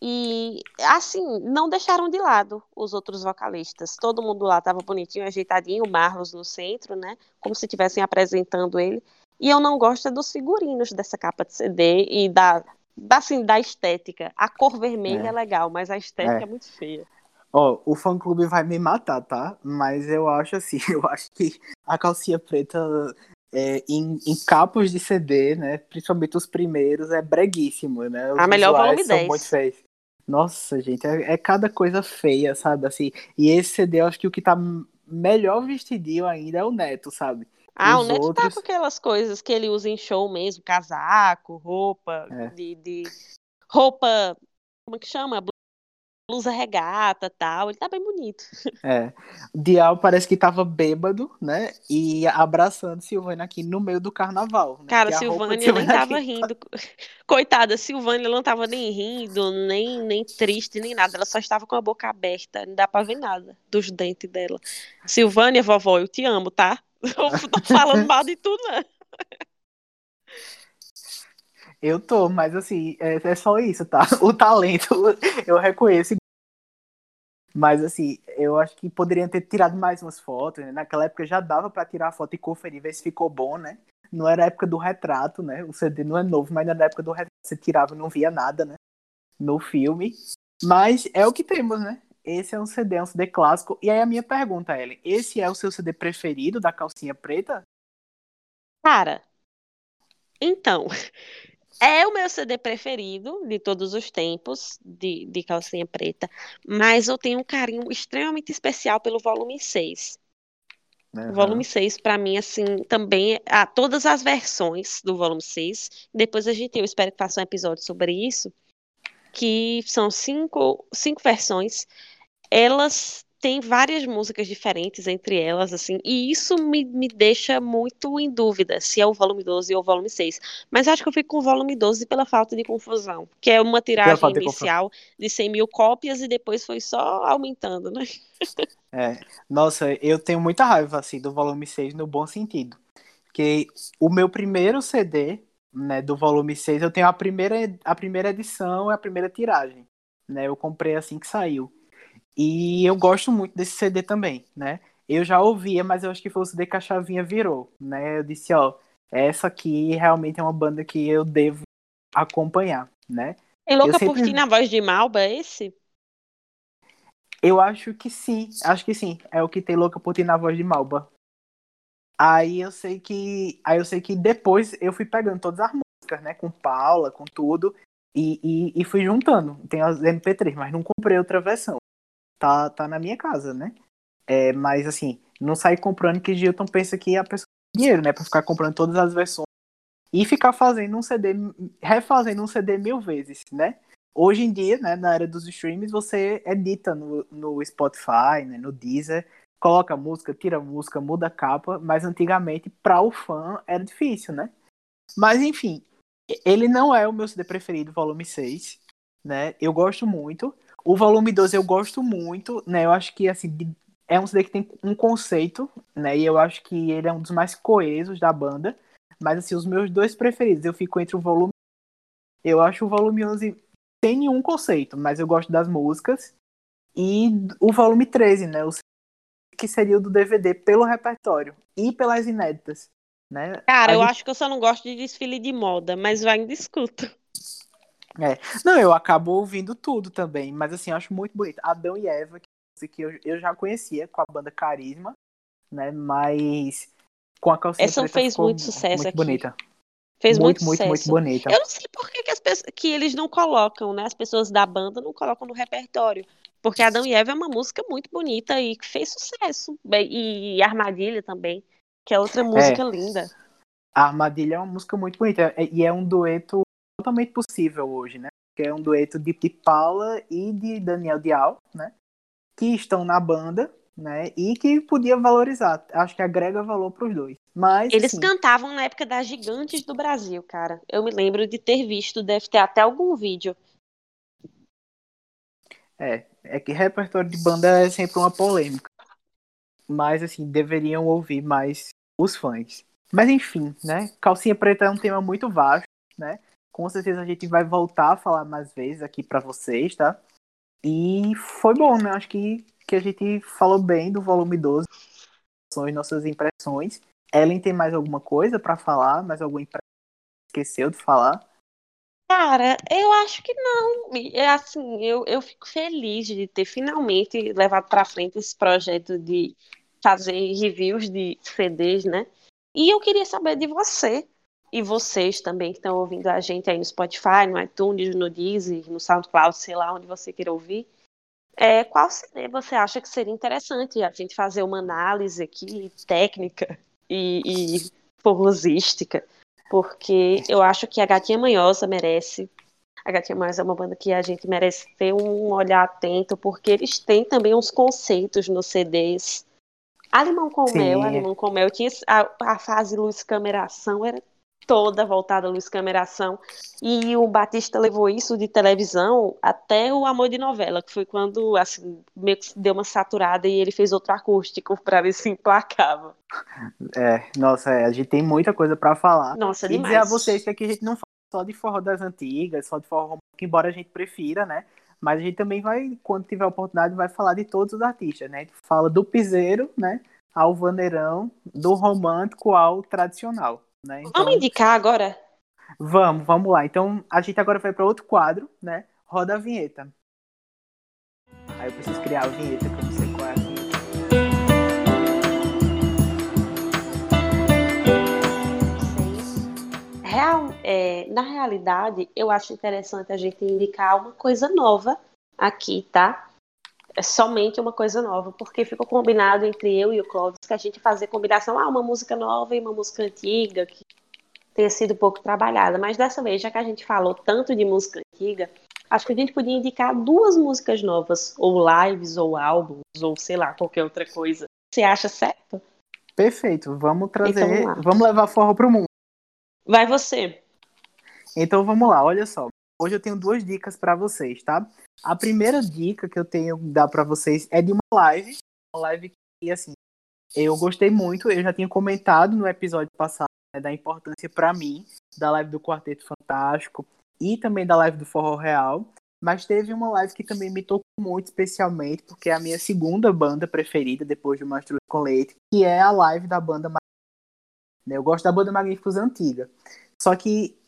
Speaker 2: E, assim, não deixaram de lado os outros vocalistas. Todo mundo lá tava bonitinho, ajeitadinho, o Marlos no centro, né? Como se estivessem apresentando ele. E eu não gosto é dos figurinos dessa capa de CD e da, da, assim, da estética. A cor vermelha é,
Speaker 1: É.
Speaker 2: legal, mas a estética
Speaker 1: É.
Speaker 2: é muito feia.
Speaker 1: Ó, o fã clube vai me matar, tá? Mas eu acho assim, eu acho que a calcinha preta é, em, em capos de CD, né? Principalmente os primeiros, é breguíssimo, né? Os
Speaker 2: A melhor volume
Speaker 1: são
Speaker 2: 10.
Speaker 1: muito feios. Nossa, gente, é, é cada coisa feia, sabe? Assim, e esse CD, eu acho que o que tá melhor vestidinho ainda é o Neto, sabe?
Speaker 2: Ah,
Speaker 1: Os
Speaker 2: o Neto tá
Speaker 1: outros-
Speaker 2: com aquelas coisas que ele usa em show mesmo, casaco, roupa,
Speaker 1: É.
Speaker 2: de, de roupa, como que chama? Blusa regata tal. Ele tá bem bonito.
Speaker 1: É. O Dial parece que tava bêbado, né? E abraçando Silvana aqui no meio do carnaval. Né?
Speaker 2: Cara,
Speaker 1: Que a roupa de
Speaker 2: Silvânia nem
Speaker 1: Silvana
Speaker 2: tava rindo. Coitada, Silvânia não tava nem rindo, nem, nem triste, nem nada. Ela só estava com a boca aberta. Não dá pra ver nada dos dentes dela. Silvânia, vovó, eu te amo, tá? Eu tô falando mal de tu, não.
Speaker 1: Eu tô, mas assim, é, é só isso, tá? O talento eu reconheço. Mas assim, eu acho que poderiam ter tirado mais umas fotos, né? Naquela época já dava pra tirar a foto e conferir, ver se ficou bom, né? Não era a época do retrato, né? O CD não é novo, mas na época do retrato você tirava e não via nada, né? No filme. Mas é o que temos, né? Esse é um CD, é um CD clássico. E aí a minha pergunta, Ellen, esse é o seu CD preferido da calcinha preta?
Speaker 2: Cara, então, é o meu CD preferido de todos os tempos, de, de calcinha preta, mas eu tenho um carinho extremamente especial pelo volume 6. O volume 6, pra mim, assim, também, há todas as versões do volume 6, depois a gente, eu espero que faça um episódio sobre isso, que são cinco, cinco versões, elas têm várias músicas diferentes entre elas, assim, e isso me, me deixa muito em dúvida se é o volume 12 ou o volume 6. Mas acho que eu fico com o volume 12 pela falta de confusão, que é uma tiragem
Speaker 1: de
Speaker 2: inicial de 100 mil cópias e depois foi só aumentando, né?
Speaker 1: É, nossa, eu tenho muita raiva assim do volume 6 no bom sentido. Porque o meu primeiro CD, né, do volume 6, eu tenho a primeira a primeira edição e a primeira tiragem, né? Eu comprei assim que saiu. E eu gosto muito desse CD também, né? Eu já ouvia, mas eu acho que foi o CD que a chavinha virou, né? Eu disse, ó, essa aqui realmente é uma banda que eu devo acompanhar, né?
Speaker 2: E Louca
Speaker 1: sempre-
Speaker 2: por Ti na voz de Malba, é esse?
Speaker 1: Eu acho que sim, acho que sim. É o que tem louca por ti na voz de Malba. Aí eu sei que. Aí eu sei que depois eu fui pegando todas as músicas, né? Com Paula, com tudo. E, e, e fui juntando. Tem as MP3, mas não comprei outra versão. Tá, tá na minha casa, né? É, mas assim, não sair comprando que Gilton pensa que a pessoa tem dinheiro, né? Pra ficar comprando todas as versões e ficar fazendo um CD, refazendo um CD mil vezes, né? Hoje em dia, né, na era dos streams, você edita no, no Spotify, né, no Deezer, coloca música, tira música, muda a capa, mas antigamente, para o fã, era difícil, né? Mas enfim, ele não é o meu CD preferido, volume 6, né? Eu gosto muito. O volume 12 eu gosto muito, né? Eu acho que, assim, é um CD que tem um conceito, né? E eu acho que ele é um dos mais coesos da banda. Mas, assim, os meus dois preferidos, eu fico entre o volume. Eu acho o volume 11 sem nenhum conceito, mas eu gosto das músicas. E o volume 13, né? O que seria o do DVD pelo repertório e pelas inéditas. Né?
Speaker 2: Cara, eu acho que eu só não gosto de desfile de moda, mas vai em discuto.
Speaker 1: É. Não, eu acabo ouvindo tudo também, mas assim, eu acho muito bonito. Adão e Eva, que eu, eu já conhecia com a banda Carisma, né? Mas com a calcinha
Speaker 2: Essa fez muito sucesso
Speaker 1: muito
Speaker 2: aqui.
Speaker 1: bonita.
Speaker 2: Fez muito, muito,
Speaker 1: muito, muito bonita.
Speaker 2: Eu não sei por que, que, as pessoas, que eles não colocam, né? As pessoas da banda não colocam no repertório. Porque Adão e Eva é uma música muito bonita e que fez sucesso. E, Armadilha também, que é outra música é. linda.
Speaker 1: A Armadilha é uma música muito bonita. É, e é um dueto totalmente possível hoje, né? Que é um dueto de, de Paula e de Daniel Dial, né? Que estão na banda né? E que podia valorizar. Acho que agrega valor para os dois. Mas
Speaker 2: eles
Speaker 1: assim,
Speaker 2: cantavam na época das gigantes do Brasil, cara. Eu me lembro de ter visto, deve ter até algum vídeo.
Speaker 1: É, é que repertório de banda é sempre uma polêmica. Mas assim, deveriam ouvir mais os fãs. Mas enfim, né? Calcinha Preta é um tema muito vasto, né? Com certeza a gente vai voltar a falar mais vezes aqui para vocês, tá? E foi bom, né? Acho que que a gente falou bem do volume 12, nossas impressões. Ellen tem mais alguma coisa para falar? Mais alguma impressão que esqueceu de falar?
Speaker 2: Cara, eu acho que não. É assim, eu, eu fico feliz de ter finalmente levado para frente esse projeto de fazer reviews de CDs, né? E eu queria saber de você e vocês também que estão ouvindo a gente aí no Spotify, no iTunes, no Deezer, no SoundCloud, sei lá onde você queira ouvir. É, qual CD você acha que seria interessante a gente fazer uma análise aqui técnica e, e formosística? Porque eu acho que a Gatinha Manhosa merece. A Gatinha Manhosa é uma banda que a gente merece ter um olhar atento, porque eles têm também uns conceitos nos CDs. A Limão com Sim. Mel, a Limão com Mel tinha a, a fase luz cameração era toda voltada à luz cameração. E o Batista levou isso de televisão até o Amor de Novela, que foi quando assim, meio que deu uma saturada e ele fez outro acústico para ver se emplacava.
Speaker 1: É, nossa, é, a gente tem muita coisa para falar.
Speaker 2: Nossa,
Speaker 1: e
Speaker 2: demais.
Speaker 1: dizer a vocês que aqui a gente não fala só de forró das antigas, só de forró que embora a gente prefira, né? Mas a gente também vai, quando tiver oportunidade, vai falar de todos os artistas, né? A gente fala do piseiro, né? Ao vaneirão, do romântico ao tradicional. Né?
Speaker 2: Então, vamos indicar agora?
Speaker 1: Vamos, vamos lá. Então a gente agora vai para outro quadro, né? Roda a vinheta. Aí eu preciso criar a vinheta, que eu não sei qual é a vinheta.
Speaker 2: Real, é, na realidade, eu acho interessante a gente indicar uma coisa nova aqui, tá? É somente uma coisa nova, porque ficou combinado entre eu e o Clóvis que a gente fazer combinação, ah, uma música nova e uma música antiga, que tenha sido pouco trabalhada. Mas dessa vez, já que a gente falou tanto de música antiga, acho que a gente podia indicar duas músicas novas, ou lives, ou álbuns, ou sei lá, qualquer outra coisa. Você acha certo?
Speaker 1: Perfeito, vamos trazer, então, vamos, vamos levar forró pro mundo.
Speaker 2: Vai você.
Speaker 1: Então vamos lá, olha só. Hoje eu tenho duas dicas para vocês, tá? A primeira dica que eu tenho dar para vocês é de uma live, uma live que assim, eu gostei muito, eu já tinha comentado no episódio passado né, da importância para mim da live do Quarteto Fantástico e também da live do Forró Real, mas teve uma live que também me tocou muito especialmente, porque é a minha segunda banda preferida depois do Mastruz com Leite, que é a live da banda né, Eu gosto da banda Magníficos antiga. Só que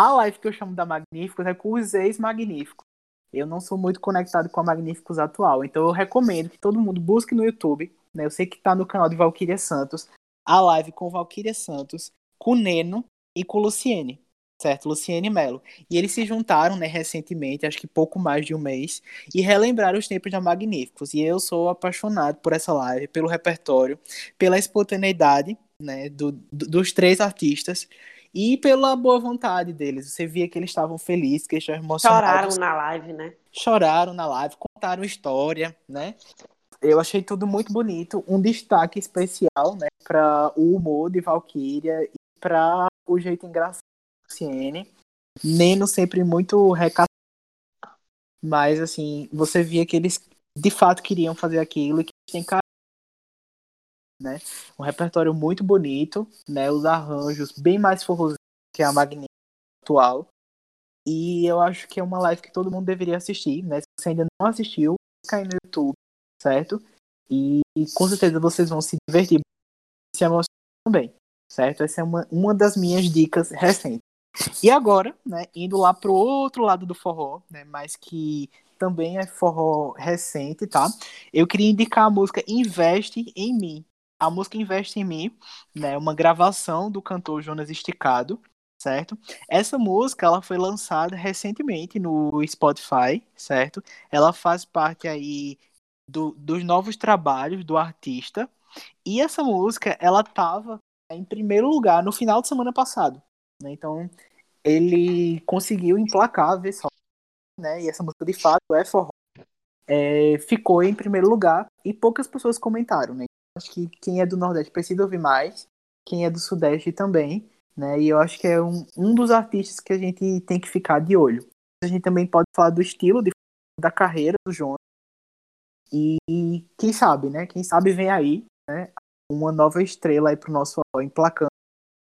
Speaker 1: a live que eu chamo da Magníficos é com os ex-magníficos eu não sou muito conectado com a Magníficos atual, então eu recomendo que todo mundo busque no YouTube, né? Eu sei que tá no canal de Valkyria Santos, a live com Valkyria Santos, com Neno e com Luciene, certo? Luciene Melo. E eles se juntaram, né, recentemente, acho que pouco mais de um mês, e relembraram os tempos da Magníficos. E eu sou apaixonado por essa live, pelo repertório, pela espontaneidade, né, do, do, dos três artistas e pela boa vontade deles. Você via que eles estavam felizes, que eles estavam emocionados.
Speaker 2: Choraram na live, né?
Speaker 1: Choraram na live, contaram história, né? Eu achei tudo muito bonito. Um destaque especial, né, para o humor de Valkyria e para o jeito engraçado do Ciene. Neno sempre muito recatado. Mas, assim, você via que eles de fato queriam fazer aquilo e que tem cara né? Um repertório muito bonito, né? Os arranjos bem mais forrosos que a Magnífica atual. E eu acho que é uma live que todo mundo deveria assistir, né? Se você ainda não assistiu, cai no YouTube, certo? E, e, com certeza vocês vão se divertir, se emocionar também, certo? Essa é uma, uma das minhas dicas recentes. E agora, né, indo lá pro outro lado do forró, né, mas que também é forró recente, tá? Eu queria indicar a música Investe em Mim, a música Investe em Mim, né, uma gravação do cantor Jonas Esticado, certo? Essa música ela foi lançada recentemente no Spotify, certo? Ela faz parte aí do, dos novos trabalhos do artista. E essa música ela estava em primeiro lugar no final de semana passado, né? Então ele conseguiu emplacar a versão, né? E essa música de fato é forró. É, ficou em primeiro lugar e poucas pessoas comentaram, né? Acho que quem é do Nordeste precisa ouvir mais, quem é do Sudeste também, né? E eu acho que é um, um dos artistas que a gente tem que ficar de olho. A gente também pode falar do estilo, de, da carreira do Jonas. E quem sabe, né? Quem sabe vem aí, né? Uma nova estrela aí pro nosso emplacando,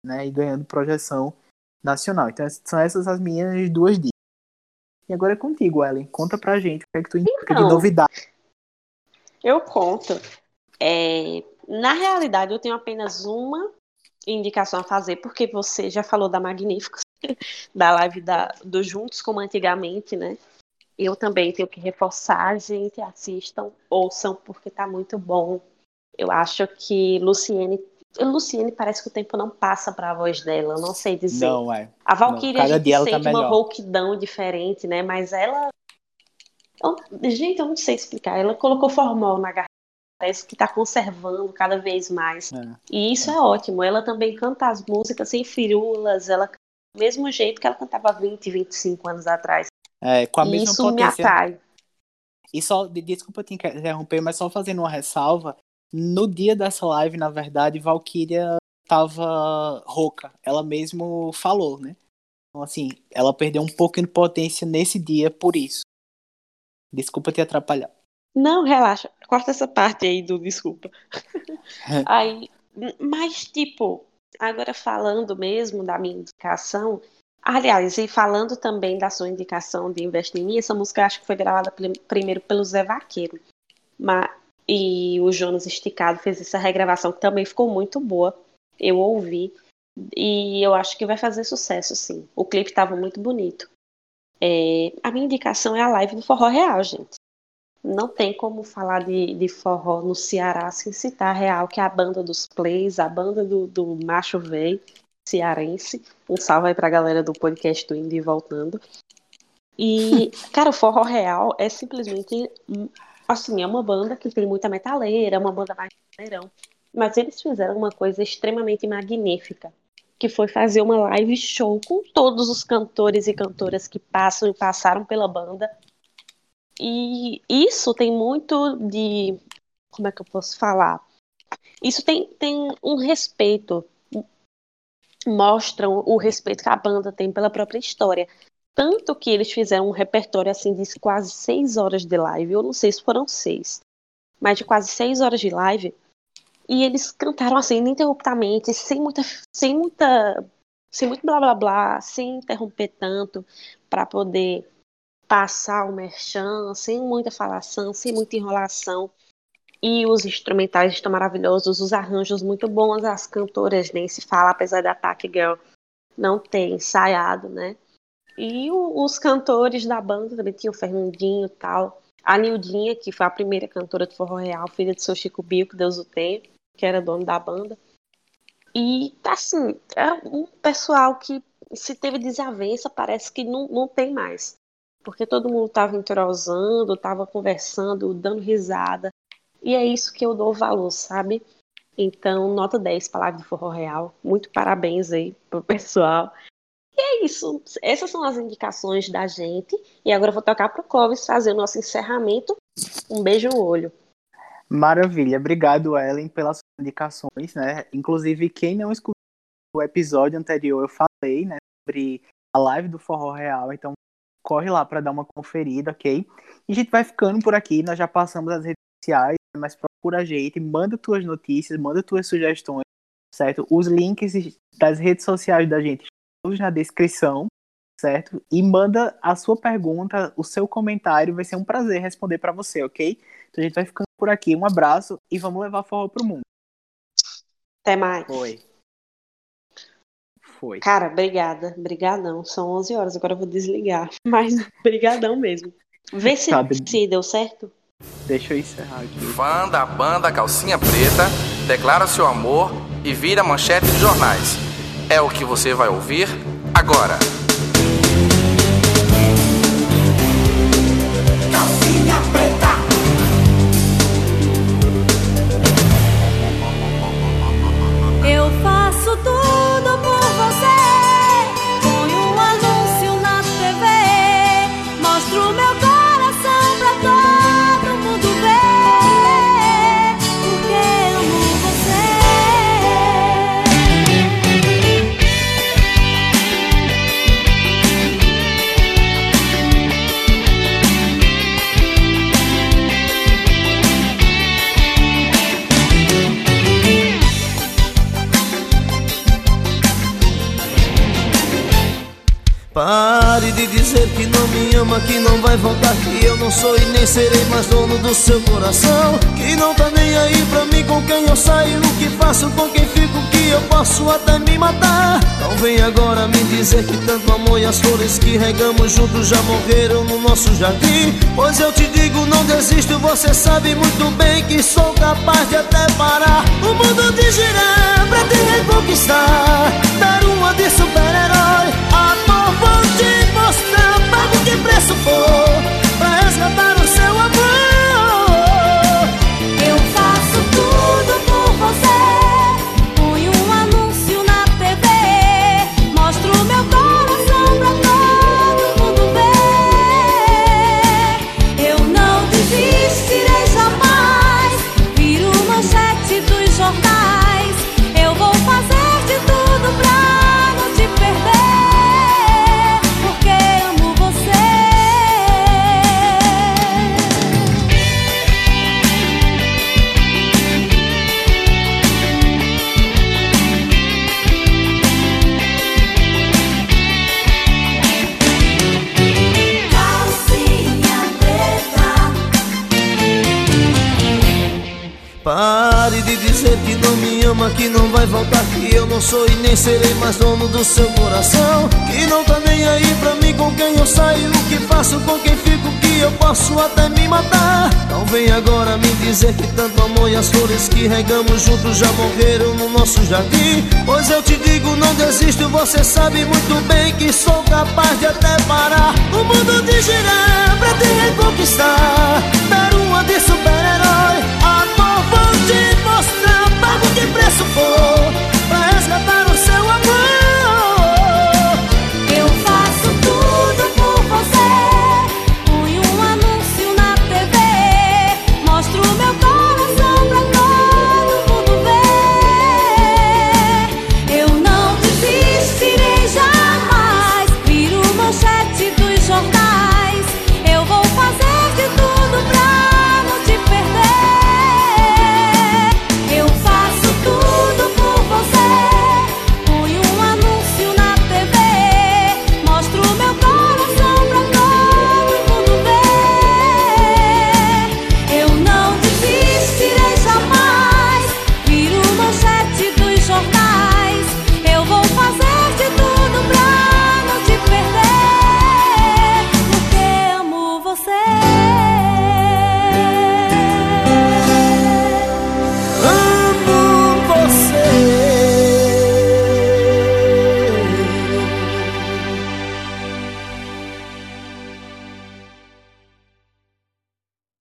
Speaker 1: né? E ganhando projeção nacional. Então são essas as minhas duas dicas. E agora é contigo, Ellen. Conta pra gente o que é que tu indica então, de novidade.
Speaker 2: Eu conto. É, na realidade, eu tenho apenas uma indicação a fazer, porque você já falou da Magníficos, da live da, do Juntos como antigamente, né? Eu também tenho que reforçar, gente, assistam, ouçam, porque tá muito bom. Eu acho que Luciene. Luciene parece que o tempo não passa para a voz dela, não sei dizer.
Speaker 1: Não, é.
Speaker 2: A Valkyria a gente
Speaker 1: tá
Speaker 2: sente tá uma rouquidão diferente, né? Mas ela. Gente, eu não sei explicar. Ela colocou formol na parece que está conservando cada vez mais. É, e isso é. é. ótimo. Ela também canta as músicas sem firulas, ela do mesmo jeito que ela cantava 20, 25 anos atrás.
Speaker 1: É, com a mesma
Speaker 2: isso
Speaker 1: potência.
Speaker 2: me atrai.
Speaker 1: E só, desculpa te interromper, mas só fazendo uma ressalva, no dia dessa live, na verdade, Valkyria tava rouca. Ela mesmo falou, né? Então, assim, ela perdeu um pouco de potência nesse dia por isso. Desculpa te atrapalhar.
Speaker 2: Não, relaxa. Corta essa parte aí do desculpa. aí, mas, tipo, agora falando mesmo da minha indicação. Aliás, e falando também da sua indicação de investir em mim, essa música acho que foi gravada primeiro pelo Zé Vaqueiro. Mas, e o Jonas Esticado fez essa regravação que também ficou muito boa. Eu ouvi. E eu acho que vai fazer sucesso, sim. O clipe estava muito bonito. É, a minha indicação é a live do Forró Real, gente não tem como falar de, de forró no Ceará sem citar a Real, que é a banda dos plays, a banda do, do macho velho cearense. Um salve aí pra galera do podcast do Indie Voltando. E, cara, o Forró Real é simplesmente, assim, é uma banda que tem muita metaleira, é uma banda mais metalheirão. Mas eles fizeram uma coisa extremamente magnífica, que foi fazer uma live show com todos os cantores e cantoras que passam e passaram pela banda e isso tem muito de. Como é que eu posso falar? Isso tem, tem um respeito. Mostram o respeito que a banda tem pela própria história. Tanto que eles fizeram um repertório assim de quase seis horas de live. Eu não sei se foram seis, mas de quase seis horas de live. E eles cantaram assim ininterruptamente, sem muita, sem muita, sem muito blá blá blá, sem interromper tanto, para poder passar o merchan, sem muita falação, sem muita enrolação. E os instrumentais estão maravilhosos, os arranjos muito bons, as cantoras nem se fala, apesar da Ataque Girl não ter ensaiado, né? E o, os cantores da banda também tinha o Fernandinho e tal. A Nildinha, que foi a primeira cantora de forró real, filha de seu Chico Bill, que Deus o tenha, que era dono da banda. E, assim, é um pessoal que se teve desavença, parece que não, não tem mais. Porque todo mundo estava entrosando, estava conversando, dando risada. E é isso que eu dou valor, sabe? Então, nota 10, Palavra do Forró Real. Muito parabéns aí pro pessoal. E é isso. Essas são as indicações da gente. E agora eu vou tocar pro Clóvis fazer o nosso encerramento. Um beijo no olho.
Speaker 1: Maravilha. Obrigado, Ellen, pelas indicações, né? Inclusive, quem não escutou o episódio anterior, eu falei, né, sobre a live do Forró Real, então corre lá para dar uma conferida, ok? E a gente vai ficando por aqui, nós já passamos as redes sociais, mas procura a gente, manda tuas notícias, manda tuas sugestões, certo? Os links das redes sociais da gente todos na descrição, certo? E manda a sua pergunta, o seu comentário, vai ser um prazer responder para você, ok? Então a gente vai ficando por aqui, um abraço e vamos levar forró pro mundo.
Speaker 2: Até mais.
Speaker 1: Foi. Foi.
Speaker 2: Cara, obrigada. Obrigadão. São 11 horas, agora eu vou desligar. Mas brigadão mesmo. Vê se, tá, se deu certo.
Speaker 1: Deixa eu encerrar aqui.
Speaker 3: Fã da banda Calcinha Preta, declara seu amor e vira manchete de jornais. É o que você vai ouvir agora.
Speaker 4: Que não vai voltar Que eu não sou e nem serei mais dono do seu coração. Que não tá nem aí pra mim com quem eu saio O que faço, com quem fico, que eu posso até me matar. Não vem agora me dizer que tanto amor e as flores que regamos juntos Já morreram no nosso jardim. Pois eu te digo, não desisto, você sabe muito bem Que sou capaz de até parar O mundo de girar pra te reconquistar. Dar uma de super-herói, amor vou te que preço for Pra resgatar o
Speaker 5: não
Speaker 4: sou e nem serei mais dono do seu coração. Que não tá nem aí pra mim com quem eu saio O que faço, com quem fico, que eu posso até me matar. Não vem agora me dizer que tanto amor e as flores que regamos juntos Já morreram no nosso jardim. Pois eu te digo, não desisto, você sabe muito bem Que sou capaz de até parar. O mundo de girar pra te reconquistar Dar uma de super-herói. Amor, vou te mostrar, pago que preço for pra resgatar